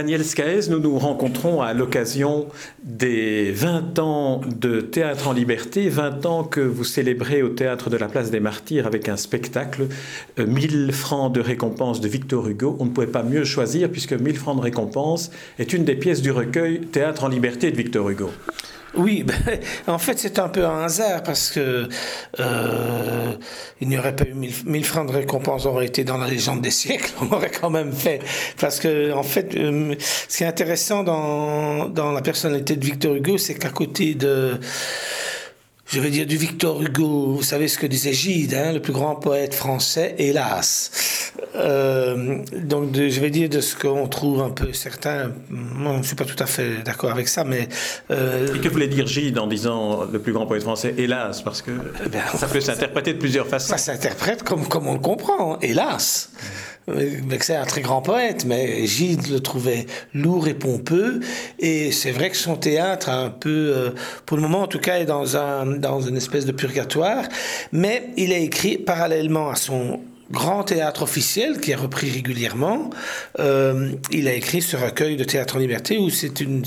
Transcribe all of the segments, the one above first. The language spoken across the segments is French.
Daniel Scaez, nous nous rencontrons à l'occasion des 20 ans de Théâtre en Liberté, 20 ans que vous célébrez au Théâtre de la Place des Martyrs avec un spectacle, 1000 euh, francs de récompense de Victor Hugo. On ne pouvait pas mieux choisir puisque 1000 francs de récompense est une des pièces du recueil Théâtre en Liberté de Victor Hugo. Oui, ben, en fait c'est un peu un hasard parce que euh, il n'y aurait pas eu 1000, francs de récompense, aurait été dans la légende des siècles, on aurait quand même fait. Parce que en fait, euh, ce qui est intéressant dans, dans la personnalité de Victor Hugo, c'est qu'à côté de je vais dire du Victor Hugo, vous savez ce que disait Gide, hein, le plus grand poète français, hélas. Euh, donc je vais dire de ce qu'on trouve un peu certains, moi je ne suis pas tout à fait d'accord avec ça, mais... Euh, Et que voulait dire Gide en disant le plus grand poète français, hélas, parce que eh ben, ça peut s'interpréter de plusieurs façons. Ça s'interprète comme, comme on le comprend, hélas c'est un très grand poète, mais Gide le trouvait lourd et pompeux. Et c'est vrai que son théâtre, un peu, euh, pour le moment en tout cas, est dans, un, dans une espèce de purgatoire. Mais il a écrit parallèlement à son grand théâtre officiel qui est repris régulièrement. Euh, il a écrit ce recueil de théâtre en liberté où c'est une,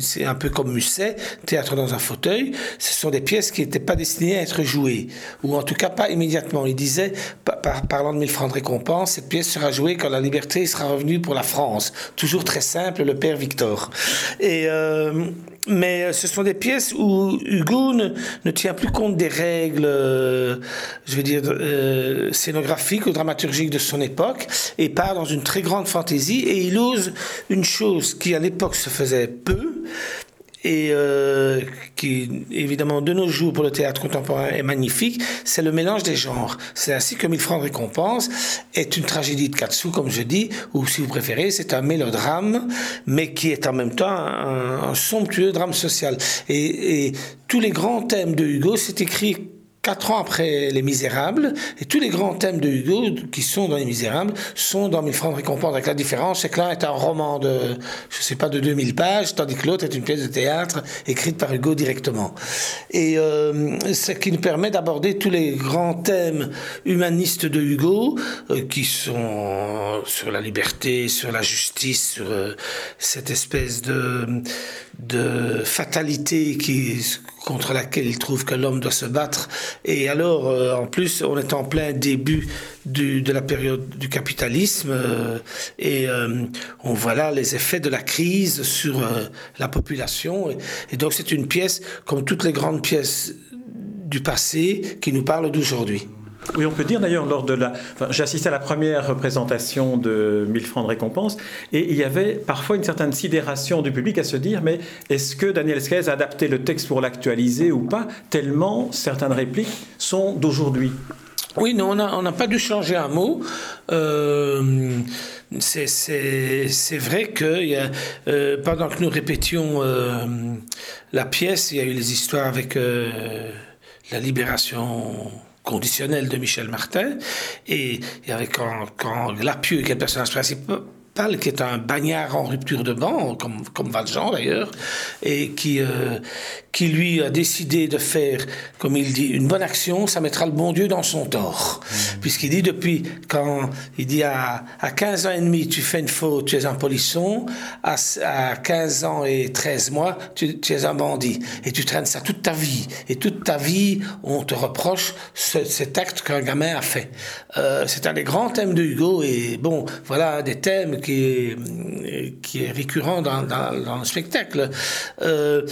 c'est un peu comme Musset, théâtre dans un fauteuil. Ce sont des pièces qui n'étaient pas destinées à être jouées, ou en tout cas pas immédiatement. Il disait, par, parlant de 1000 francs de récompense, cette pièce sera jouée quand la liberté sera revenue pour la France. Toujours très simple, le père Victor. Et euh, mais euh, ce sont des pièces où Hugo ne, tient plus compte des règles, euh, je veux dire, euh, scénographiques ou dramaturgiques de son époque, et part dans une très grande fantaisie, et il ose une chose qui à l'époque se faisait peu, et euh, qui, évidemment, de nos jours pour le théâtre contemporain est magnifique, c'est le mélange des genres. C'est ainsi que Mille francs de récompense est une tragédie de Katsu, comme je dis, ou si vous préférez, c'est un mélodrame, mais qui est en même temps un, somptueux drame social. Et, et tous les grands thèmes de Hugo, c'est écrit Quatre ans après Les Misérables, et tous les grands thèmes de Hugo qui sont dans Les Misérables sont dans Mille francs de récompense, avec la différence, c'est que l'un est un roman de, je sais pas, de 2000 pages, tandis que l'autre est une pièce de théâtre écrite par Hugo directement. Et euh, ce qui nous permet d'aborder tous les grands thèmes humanistes de Hugo, euh, qui sont sur la liberté, sur la justice, sur euh, cette espèce de, de fatalité qui, contre laquelle il trouve que l'homme doit se battre et alors, euh, en plus, on est en plein début de la période du capitalisme euh, et euh, on voit là les effets de la crise sur la population. Et, donc, c'est une pièce, comme toutes les grandes pièces du passé, qui nous parle d'aujourd'hui. Oui, on peut dire d'ailleurs, lors de la. Assisté à la première représentation de 1000 francs de récompense, et il y avait parfois une certaine sidération du public à se dire mais est-ce que Daniel Scaez a adapté le texte pour l'actualiser ou pas Tellement certaines répliques sont d'aujourd'hui? Oui, non, on n'a pas dû changer un mot. Euh, c'est vrai que euh, pendant que nous répétions euh, la pièce, il y a eu les histoires avec la libération conditionnel de Michel Martin. Et, avec quand, quand Lapieux, qui est le personnage principal, qui est un bagnard en rupture de banc, comme, comme Valjean d'ailleurs, et qui, euh, qui lui a décidé de faire, comme il dit, une bonne action, ça mettra le bon Dieu dans son tort. Mmh. Puisqu'il dit depuis, quand il dit à, à 15 ans et demi, tu fais une faute, tu es un polisson, à, à 15 ans et 13 mois, tu, tu, es un bandit. Et tu traînes ça toute ta vie. Et toute ta vie, on te reproche cet acte qu'un gamin a fait. Euh, c'est un des grands thèmes de Hugo, et bon, voilà des thèmes qui est, qui est récurrent dans, dans, le spectacle. Euh,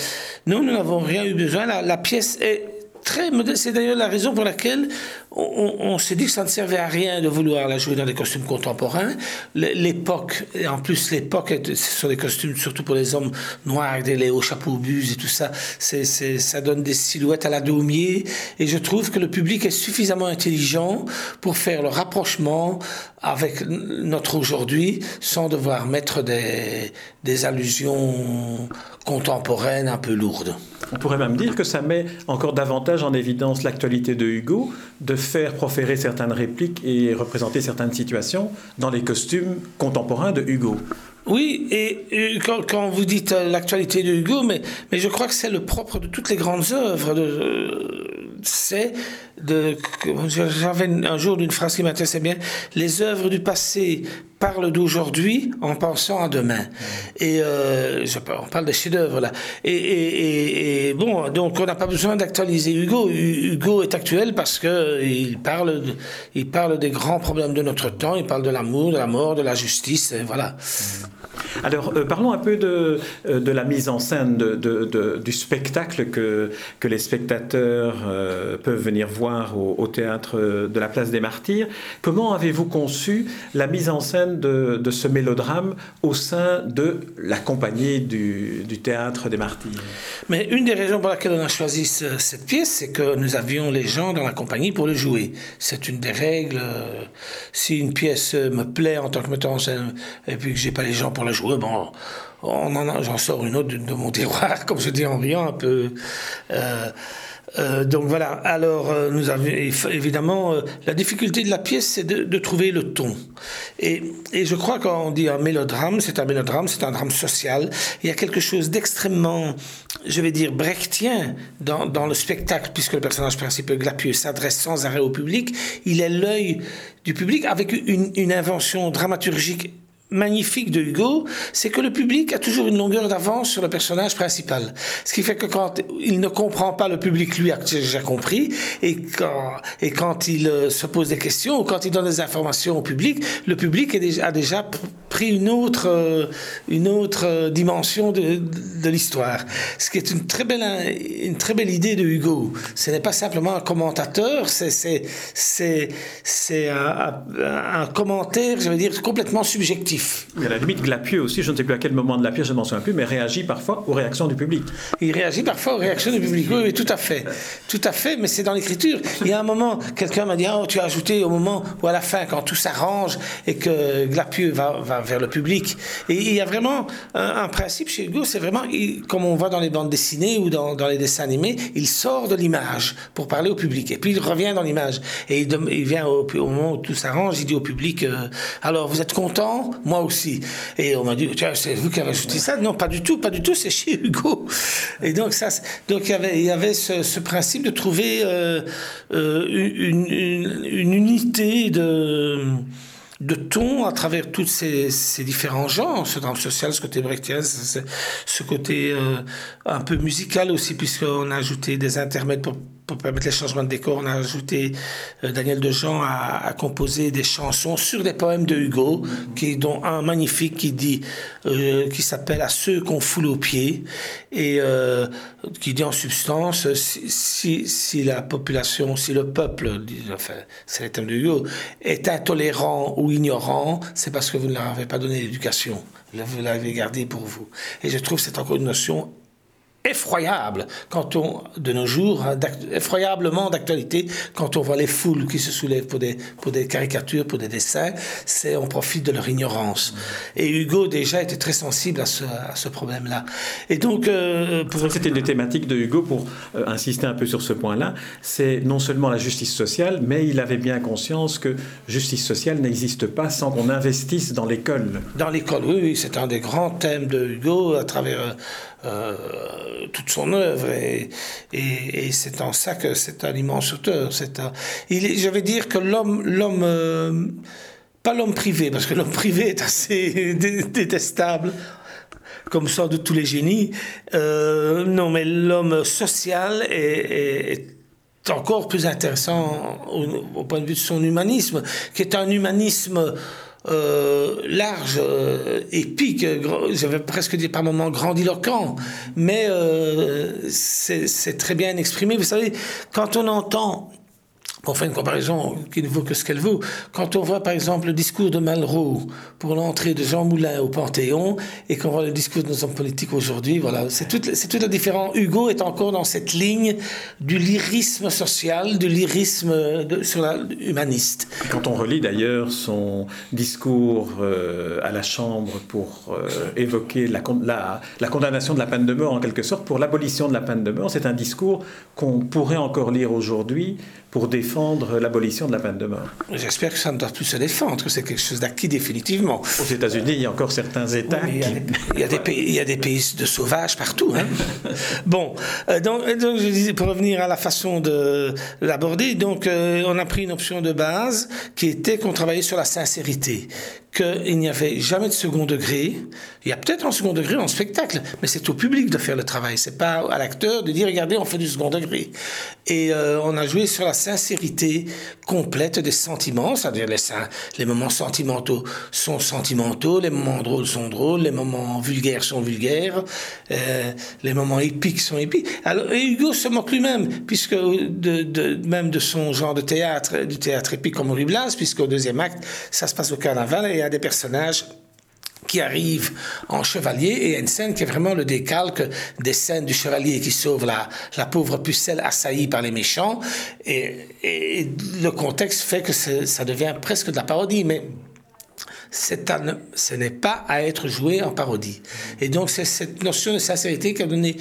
nous, nous n'avons rien eu besoin. La, la pièce est très modeste. C'est d'ailleurs la raison pour laquelle on, s'est dit que ça ne servait à rien de vouloir la jouer dans des costumes contemporains. L'époque, et en plus l'époque, ce sont des costumes surtout pour les hommes noirs, des hauts chapeaux bus et tout ça. Ça donne des silhouettes à la daumier. Et je trouve que le public est suffisamment intelligent pour faire le rapprochement avec notre aujourd'hui sans devoir mettre des, des allusions contemporaines un peu lourdes. On pourrait même dire que ça met encore davantage en évidence l'actualité de Hugo, de faire proférer certaines répliques et représenter certaines situations dans les costumes contemporains de Hugo. Oui, et, quand, vous dites euh, l'actualité de Hugo, mais, mais je crois que c'est le propre de toutes les grandes œuvres de, c'est de. J'avais un jour une phrase qui m'intéressait bien les œuvres du passé parlent d'aujourd'hui en pensant à demain. Et euh, on parle des chefs-d'œuvre là. Et, bon, donc on n'a pas besoin d'actualiser Hugo. Hugo est actuel parce que il parle, il parle des grands problèmes de notre temps. Il parle de l'amour, de la mort, de la justice. Et voilà. Alors, euh, parlons un peu de, euh, de, la mise en scène, du spectacle que, les spectateurs euh, peuvent venir voir au, théâtre de la Place des Martyrs. Comment avez-vous conçu la mise en scène de, ce mélodrame au sein de la compagnie du, du, théâtre des Martyrs? Mais une des raisons pour laquelle on a choisi cette pièce, c'est que nous avions les gens dans la compagnie pour le jouer. C'est une des règles. Si une pièce me plaît en tant que metteur en scène et puis que j'ai pas les gens pour la jouer, bon, j'en sors une autre de, mon tiroir, comme je dis en riant un peu. Euh, euh, donc voilà. Alors euh, nous avons évidemment la difficulté de la pièce, c'est de, trouver le ton. Et, et je crois qu'on dit un mélodrame, c'est un mélodrame, c'est un drame social. Il y a quelque chose d'extrêmement, je vais dire, brechtien dans, dans, le spectacle, puisque le personnage principal Glapieux s'adresse sans arrêt au public. Il est l'œil du public avec une invention dramaturgique magnifique de Hugo, c'est que le public a toujours une longueur d'avance sur le personnage principal. Ce qui fait que quand il ne comprend pas le public, lui a déjà compris, et quand, il euh, se pose des questions ou quand il donne des informations au public, le public a déjà pris une autre, euh, euh, dimension de, l'histoire. Ce qui est une très belle, idée de Hugo. Ce n'est pas simplement un commentateur, c'est, un, commentaire, je veux dire, complètement subjectif. Mais à la limite, Glapieux aussi, je ne sais plus à quel moment de la pièce, je ne m'en souviens plus, mais réagit parfois aux réactions du public. Il réagit parfois aux réactions du public, oui, tout à fait. Tout à fait, mais c'est dans l'écriture. Il y a un moment, quelqu'un m'a dit, oh, tu as ajouté au moment ou à la fin, quand tout s'arrange et que Glapieux va, vers le public. Et il y a vraiment un, principe chez Hugo, c'est vraiment, comme on voit dans les bandes dessinées ou dans, les dessins animés, il sort de l'image pour parler au public. Et puis il revient dans l'image. Et il, il vient au, moment où tout s'arrange, il dit au public, euh, alors vous êtes content? Moi aussi. Et on m'a dit, tiens, c'est vous qui avez ajouté ça? Non, pas du tout, pas du tout, c'est chez Hugo. Et donc, ça, donc il y avait, il y avait ce, principe de trouver euh, euh, une, une, unité de de ton à travers tous ces, ces, différents genres, ce drame social, ce côté brechtien, ce côté euh, un peu musical aussi, puisqu'on a ajouté des intermèdes pour pour permettre les changements de décor, on a ajouté euh, Daniel Dejean à, à composer des chansons sur des poèmes de Hugo, qui dont un magnifique qui dit, euh, qui s'appelle À ceux qu'on foule aux pieds, et euh, qui dit en substance si, la population, si le peuple, enfin, c'est le thème de Hugo, est intolérant ou ignorant, c'est parce que vous ne leur avez pas donné l'éducation. Vous l'avez gardé pour vous. Et je trouve que c'est encore une notion effroyable quand on, de nos jours, hein, effroyablement d'actualité, quand on voit les foules qui se soulèvent pour des, pour des caricatures, pour des dessins, c'est on profite de leur ignorance. Et Hugo déjà était très sensible à ce, à ce problème-là. Et donc, euh, pour... c'était une des thématiques de Hugo pour euh, insister un peu sur ce point-là. C'est non seulement la justice sociale, mais il avait bien conscience que justice sociale n'existe pas sans qu'on investisse dans l'école. Dans l'école, oui, oui, c'est un des grands thèmes de Hugo à travers euh, toute son œuvre. Et, et, c'est en ça que c'est un immense auteur. C'est un, je vais dire que l'homme, l'homme euh, pas l'homme privé, parce que l'homme privé est assez détestable, comme ça de tous les génies. Euh, non, mais l'homme social est, est, encore plus intéressant au, au, point de vue de son humanisme, qui est un humanisme euh, large, euh, épique, j'avais presque dit par moments grandiloquent, mais euh, c'est très bien exprimé. Vous savez, quand on entend pour faire une comparaison qui ne vaut que ce qu'elle vaut, quand on voit par exemple le discours de Malraux pour l'entrée de Jean Moulin au Panthéon et qu'on voit le discours de nos hommes politiques aujourd'hui, voilà, c'est toute, c'est toute la. Hugo est encore dans cette ligne du lyrisme social, du lyrisme humaniste. Quand on relit d'ailleurs son discours euh, à la Chambre pour euh, évoquer la, la condamnation de la peine de mort en quelque sorte, pour l'abolition de la peine de mort, c'est un discours qu'on pourrait encore lire aujourd'hui pour défendre l'abolition de la peine de mort. J'espère que ça ne doit plus se défendre, que c'est quelque chose d'acquis définitivement. Aux États-Unis, il y a encore certains États. il, y a des, pays, il y a des pays de sauvages partout. Hein. bon, euh, donc, donc, je disais, pour revenir à la façon de l'aborder, donc euh, on a pris une option de base qui était qu'on travaillait sur la sincérité qu'il n'y avait jamais de second degré. Il y a peut-être un second degré en spectacle, mais c'est au public de faire le travail. C'est pas à l'acteur de dire regardez, on fait du second degré. Et euh, on a joué sur la sincérité complète des sentiments, c'est-à-dire les, les moments sentimentaux sont sentimentaux, les moments drôles sont drôles, les moments vulgaires sont vulgaires, euh, les moments épiques sont épiques. Alors et Hugo se moque lui-même, puisque de, même de son genre de théâtre, du théâtre épique comme Henri Blas, puisqu'au deuxième acte, ça se passe au carnaval des personnages qui arrivent en chevalier et une scène qui est vraiment le décalque des scènes du chevalier qui sauve la, la pauvre pucelle assaillie par les méchants. Et, le contexte fait que ça devient presque de la parodie, mais ce n'est pas à être joué en parodie. Et donc c'est cette notion de sincérité qui a donné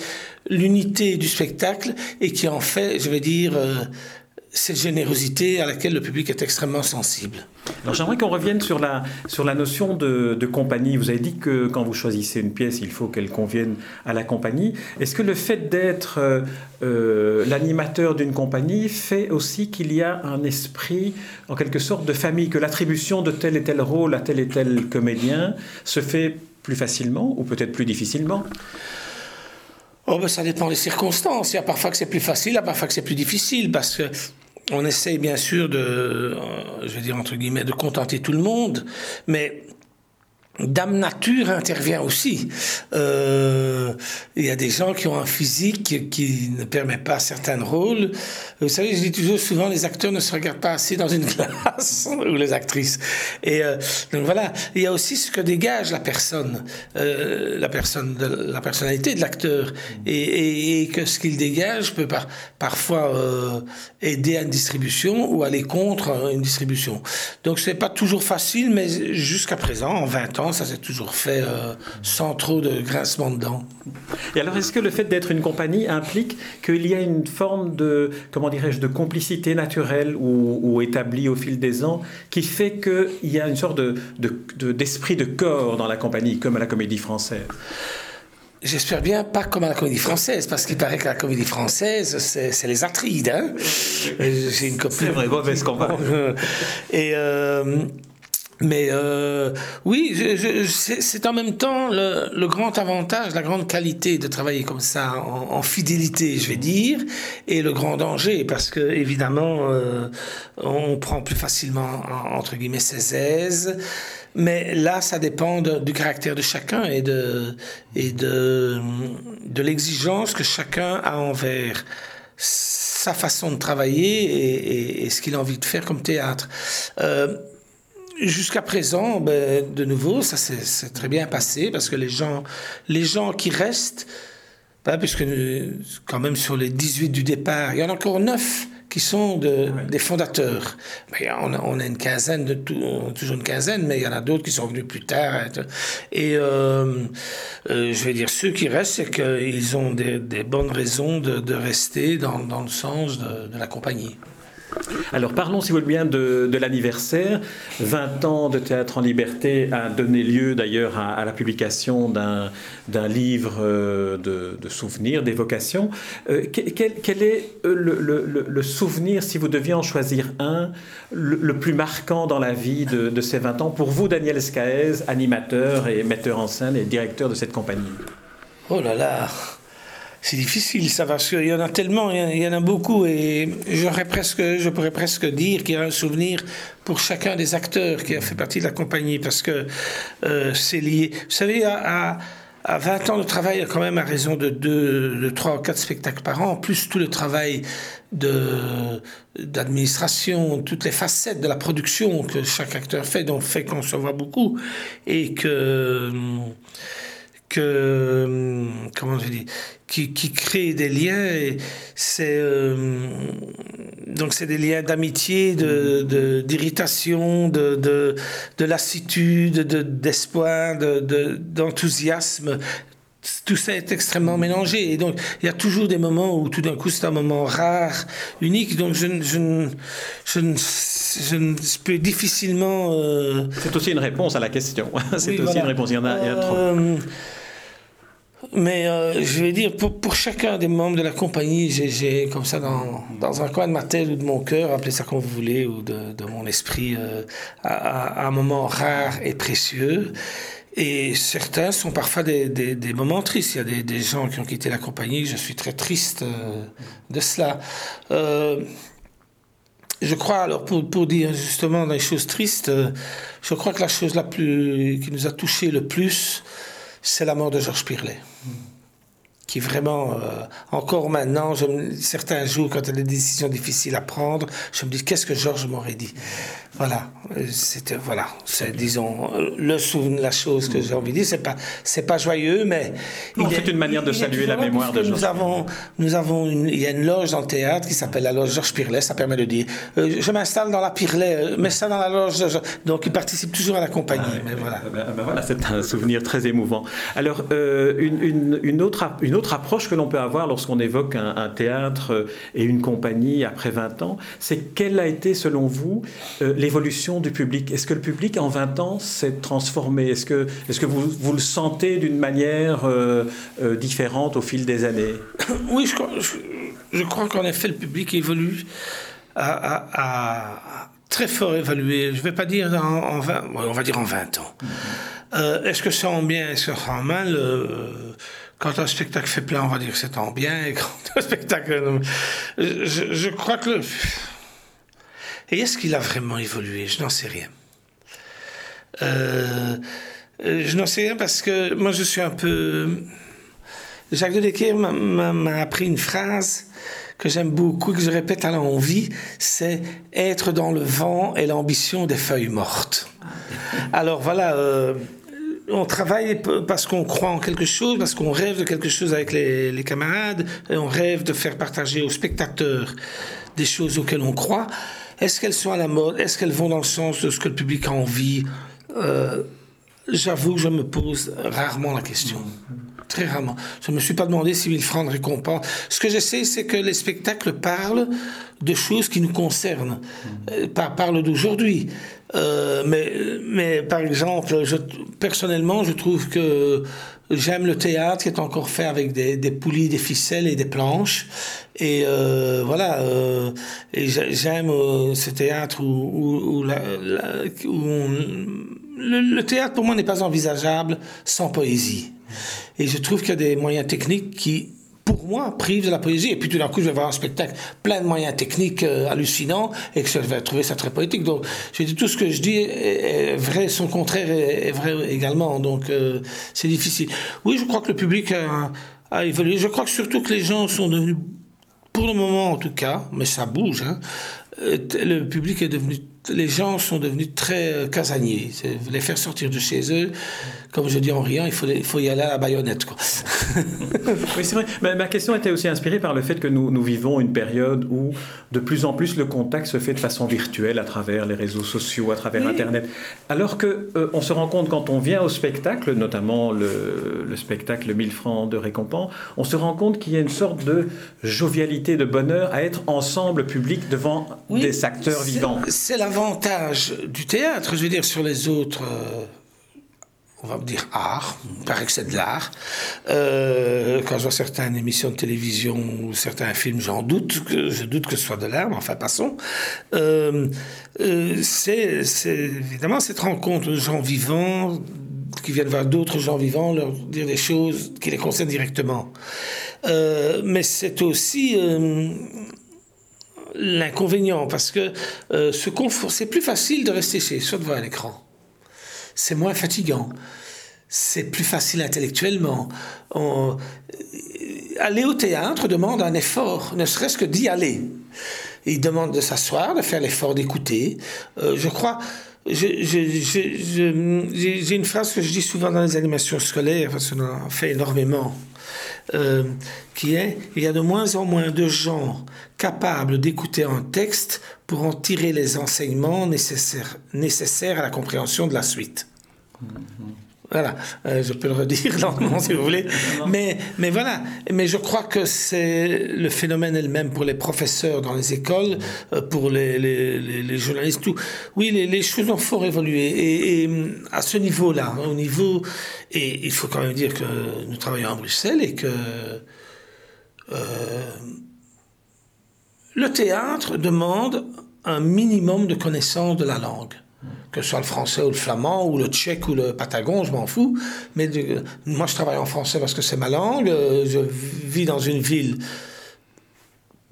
l'unité du spectacle et qui en fait, je vais dire, euh, cette générosité à laquelle le public est extrêmement sensible. Alors j'aimerais qu'on revienne sur la, sur la notion de, compagnie. Vous avez dit que quand vous choisissez une pièce, il faut qu'elle convienne à la compagnie. Est-ce que le fait d'être euh, euh, l'animateur d'une compagnie fait aussi qu'il y a un esprit, en quelque sorte, de famille, que l'attribution de tel et tel rôle à tel et tel comédien se fait plus facilement ou peut-être plus difficilement? Oh ben, ça dépend des circonstances. Il y a parfois que c'est plus facile, il y a parfois que c'est plus difficile, parce que on essaye bien sûr de, euh, je vais dire entre guillemets, de contenter tout le monde, mais Dame Nature intervient aussi. Euh, il y a des gens qui ont un physique qui ne permet pas certains rôles. Vous savez, je dis toujours souvent, les acteurs ne se regardent pas assez dans une glace, ou les actrices. Et euh, donc voilà, il y a aussi ce que dégage la personne, euh, la personne, la personnalité de l'acteur, et, et, que ce qu'il dégage peut par, parfois aider à une distribution ou aller contre une distribution. Donc c'est pas toujours facile, mais jusqu'à présent, en 20 ans, ça s'est toujours fait euh, sans trop de grincement de dents. Et alors, est-ce que le fait d'être une compagnie implique qu'il y a une forme de, comment dirais-je, de complicité naturelle ou, établie au fil des ans qui fait qu'il y a une sorte de, d'esprit de, corps dans la compagnie, comme à la comédie française? J'espère bien pas comme à la comédie française, parce qu'il paraît que la comédie française, c'est, les Atrides. Hein J'ai une copine. C'est vrai, mauvaise combat. Et euh, mais euh, oui, c'est en même temps le, le, grand avantage, la grande qualité de travailler comme ça, en, en, fidélité, je vais dire, et le grand danger, parce que évidemment, euh, on prend plus facilement, entre guillemets, ses aises. Mais là, ça dépend du caractère de chacun et de, et de, de l'exigence que chacun a envers sa façon de travailler et, et, et ce qu'il a envie de faire comme théâtre. Euh, Jusqu'à présent, ben, de nouveau, ça s'est très bien passé parce que les gens, les gens qui restent, ben, puisque quand même sur les 18 du départ, il y en a encore 9 qui sont de, des fondateurs. Ben, on, a, on, a, une quinzaine, de toujours une quinzaine, mais il y en a d'autres qui sont venus plus tard. Et euh, euh, je vais dire, ceux qui restent, c'est qu'ils ont des, des, bonnes raisons de, de rester dans, dans, le sens de, de la compagnie. Alors parlons, si vous voulez bien, de, l'anniversaire. 20 ans de théâtre en liberté a donné lieu d'ailleurs à, la publication d'un livre euh, de, souvenirs, d'évocations. Euh, quel, est euh, le, souvenir, si vous deviez en choisir un, le, plus marquant dans la vie de, de, ces 20 ans pour vous, Daniel Scaez, animateur et metteur en scène et directeur de cette compagnie? Oh là là c'est difficile, ça, parce qu'il y en a tellement, il y en a beaucoup, et presque, je pourrais presque dire qu'il y a un souvenir pour chacun des acteurs qui a fait partie de la compagnie, parce que euh, c'est lié. Vous savez, à, à, 20 ans de travail, quand même à raison de, deux, de 3 ou 4 spectacles par an, plus tout le travail d'administration, toutes les facettes de la production que chaque acteur fait, donc fait qu'on se voit beaucoup, et que que comment je dis qui, qui crée des liens c'est euh, donc c'est des liens d'amitié de d'irritation de, de, de, lassitude de d'espoir de d'enthousiasme tout ça est extrêmement mélangé. Et donc, il y a toujours des moments où tout d'un coup, c'est un moment rare, unique. Donc, je, je, je, je peux difficilement. Euh, c'est aussi une réponse à la question. c'est aussi une réponse. Il y en a, il y a trop. Euh, mais euh, je vais dire, pour, pour, chacun des membres de la compagnie, j'ai comme ça dans, dans, un coin de ma tête ou de mon cœur, appelez ça comme vous voulez, ou de, de mon esprit, à, à, un moment rare et précieux. Et certains sont parfois des, des, moments tristes. Il y a des, des, gens qui ont quitté la compagnie. Je suis très triste euh, de cela. Euh, je crois, alors pour, pour dire justement des choses tristes, euh, je crois que la chose la plus qui nous a touché le plus, c'est la mort de Georges Pirlet qui vraiment, euh, encore maintenant, je certains jours, quand il y a des décisions difficiles à prendre, je me dis qu'est-ce que Georges m'aurait dit? Voilà, c'était voilà, c'est disons le souvenir, la chose que j'ai envie de dire, c'est pas c'est pas joyeux, mais c'est une manière de saluer la mémoire de Georges. Nous avons nous avons une, il y a une loge dans le théâtre qui s'appelle la loge Georges Pirlet, ça permet de dire euh, je m'installe dans la Pirlet, euh, mets ça dans la loge, donc il participe toujours à la compagnie. Ah, mais voilà, ben, ben voilà c'est un souvenir très émouvant. Alors une, une, une autre une autre autre approche que l'on peut avoir lorsqu'on évoque un, théâtre et une compagnie après 20 ans, c'est quelle a été, selon vous, euh, l'évolution du public? Est-ce que le public, en 20 ans, s'est transformé? Est-ce que, est -ce que vous, vous le sentez d'une manière euh, euh, différente au fil des années? Oui, je crois, je, crois qu'en effet, le public évolue à, très fort évolué. Je ne vais pas dire en, 20, on va dire en 20 ans. Mm-hmm. est-ce que ça en bien, est-ce que ça en mal? Quand un spectacle fait plein, on va dire que c'est en bien, et quand un spectacle... Je, je crois que... Le... Et est-ce qu'il a vraiment évolué? Je n'en sais rien. Euh, je n'en sais rien parce que moi, je suis un peu... Jacques de Decker m'a appris une phrase que j'aime beaucoup, que je répète à l'envie, c'est être dans le vent et l'ambition des feuilles mortes. Alors voilà, euh, on travaille parce qu'on croit en quelque chose, parce qu'on rêve de quelque chose avec les, camarades, et on rêve de faire partager aux spectateurs des choses auxquelles on croit. Est-ce qu'elles sont à la mode? Est-ce qu'elles vont dans le sens de ce que le public a envie? Euh, J'avoue je me pose rarement la question. Très rarement. Je ne me suis pas demandé si 1000 francs de récompense. Ce que je c'est que les spectacles parlent de choses qui nous concernent, euh, parlent d'aujourd'hui. Euh, mais, mais par exemple, personnellement, je trouve que j'aime le théâtre qui est encore fait avec des, poulies, des ficelles et des planches. Et euh, voilà, et j'aime ce théâtre où, où, où, où on, le, théâtre pour moi n'est pas envisageable sans poésie. Et je trouve qu'il y a des moyens techniques qui pour moi, prive de la poésie. Et puis tout d'un coup, je vais voir un spectacle plein de moyens techniques euh, hallucinants et que je vais trouver ça très poétique. Donc, je dis tout ce que je dis est, vrai, son contraire est, vrai également. Donc, euh, c'est difficile. Oui, je crois que le public a, a, évolué. Je crois que surtout que les gens sont devenus, pour le moment en tout cas, mais ça bouge, hein, euh, le public est devenu les gens sont devenus très euh, casaniers. Les faire sortir de chez eux, comme je dis en riant, il faut, il faut y aller à la baïonnette. Quoi. oui, c'est vrai. ma question était aussi inspirée par le fait que nous, nous, vivons une période où de plus en plus le contact se fait de façon virtuelle à travers les réseaux sociaux, à travers Internet. Alors que euh, on se rend compte quand on vient au spectacle, notamment le, le spectacle 1000 francs de récompense, on se rend compte qu'il y a une sorte de jovialité, de bonheur à être ensemble public devant des acteurs vivants. C'est la l'avantage du théâtre, je veux dire, sur les autres, euh, on va dire art, que c'est de l'art. Euh, quand je vois certaines émissions de télévision ou certains films, j'en doute, je doute que ce soit de l'art, mais enfin passons. Euh, c'est évidemment cette rencontre de gens vivants qui viennent voir d'autres gens vivants, leur dire des choses qui les concernent directement. mais c'est aussi l'inconvénient, parce que euh, c'est plus facile de rester chez soi devant un écran. C'est moins fatigant. C'est plus facile intellectuellement. Euh, aller au théâtre demande un effort, ne serait-ce que d'y aller. Il demande de s'asseoir, de faire l'effort d'écouter. Euh, je crois, j'ai une phrase que je dis souvent dans les animations scolaires, parce qu'on en fait énormément. Euh, qui est il y a de moins en moins de gens capables d'écouter un texte pour en tirer les enseignements nécessaires, nécessaires à la compréhension de la suite. Voilà, euh, je peux le redire lentement si vous voulez. Mais, mais voilà, mais je crois que c'est le phénomène elle-même pour les professeurs dans les écoles, euh, pour les, les, les, journalistes, tout. Oui, les, choses ont fort évolué. Et, et à ce niveau-là, au niveau. Et il faut quand même dire que nous travaillons à Bruxelles et que. Euh, le théâtre demande un minimum de connaissance de la langue que ce soit le français ou le flamand ou le tchèque ou le patagon, je m'en fous. Mais moi, je travaille en français parce que c'est ma langue. Euh, je vis dans une ville,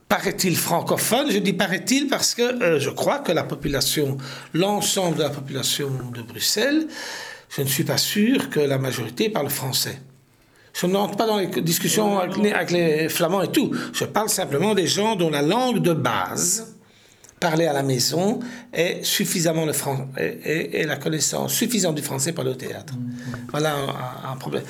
paraît-il, francophone. Je dis paraît-il parce que euh, je crois que la population, l'ensemble de la population de Bruxelles, je ne suis pas sûr que la majorité parle français. Je n'entre pas dans les discussions avec avec les flamands et tout. Je parle simplement des gens dont la langue de base parler à la maison et suffisamment le et, la connaissance suffisante du français pour le théâtre. Mm-hmm. Voilà un, problème.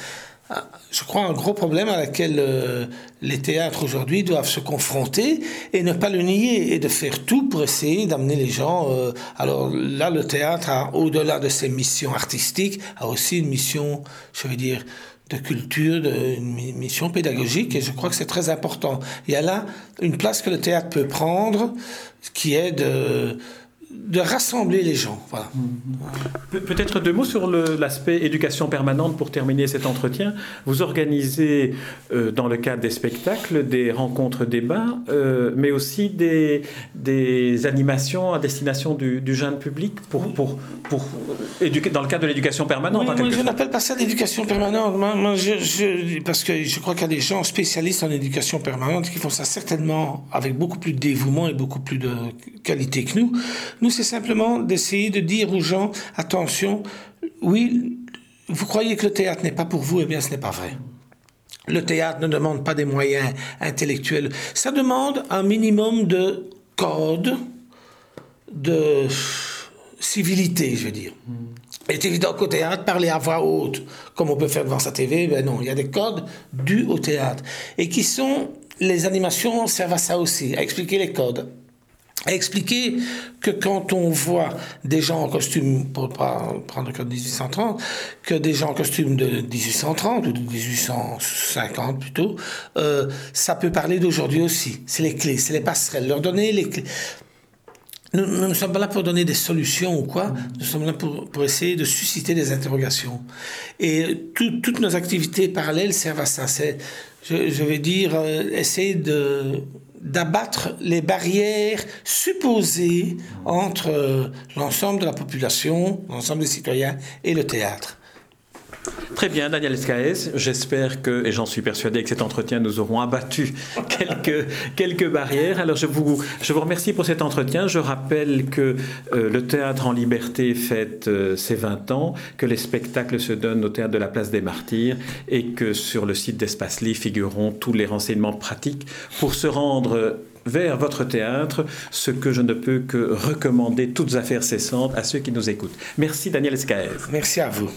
Je crois un gros problème à laquelle euh, les théâtres aujourd'hui doivent se confronter et ne pas le nier et de faire tout pour essayer d'amener les gens. Euh, alors là, le théâtre, au-delà de ses missions artistiques, a aussi une mission, je veux dire, de culture, de, une mission pédagogique, et je crois que c'est très important. Il y a là une place que le théâtre peut prendre, qui est de, de rassembler les gens. Voilà. Peut-être deux mots sur l'aspect éducation permanente pour terminer cet entretien. Vous organisez euh, dans le cadre des spectacles des rencontres débats, euh, mais aussi des, des animations à destination du, jeune public pour, pour, pour éduquer, dans le cadre de l'éducation permanente. je n'appelle pas ça l'éducation permanente, parce que je crois qu'il y a des gens spécialistes en éducation permanente qui font ça certainement avec beaucoup plus de dévouement et beaucoup plus de qualité que nous. Nous, c'est simplement d'essayer de dire aux gens, attention, oui, vous croyez que le théâtre n'est pas pour vous, eh bien ce n'est pas vrai. Le théâtre ne demande pas des moyens intellectuels. Ça demande un minimum de code, de civilité, je veux dire. Il est évident qu'au théâtre, parler à voix haute, comme on peut faire devant sa TV, ben non, il y a des codes dus au théâtre. Et qui sont, les animations servent à ça aussi, à expliquer les codes a expliqué que quand on voit des gens en costume, pour pas prendre le cas de 1830, que des gens en costume de 1830 ou de 1850 plutôt, euh, ça peut parler d'aujourd'hui aussi. C'est les clés, c'est les passerelles. Leur donner les clés. Nous ne sommes pas là pour donner des solutions ou quoi, nous sommes là pour, pour essayer de susciter des interrogations. Et toutes nos activités parallèles servent à ça. C'est, je, je vais dire, euh, essayer de d'abattre les barrières supposées entre euh, l'ensemble de la population, l'ensemble des citoyens et le théâtre. Très bien, Daniel Escaes. J'espère que, et j'en suis persuadé que cet entretien, nous aurons abattu quelques, quelques barrières. Alors, je vous, je vous remercie pour cet entretien. Je rappelle que euh, le Théâtre en Liberté fête euh, ses 20 ans, que les spectacles se donnent au Théâtre de la Place des Martyrs et que sur le site d'Espace Lit figureront tous les renseignements pratiques pour se rendre vers votre théâtre, ce que je ne peux que recommander toutes affaires cessantes à ceux qui nous écoutent. Merci Daniel Escaes. Merci à vous.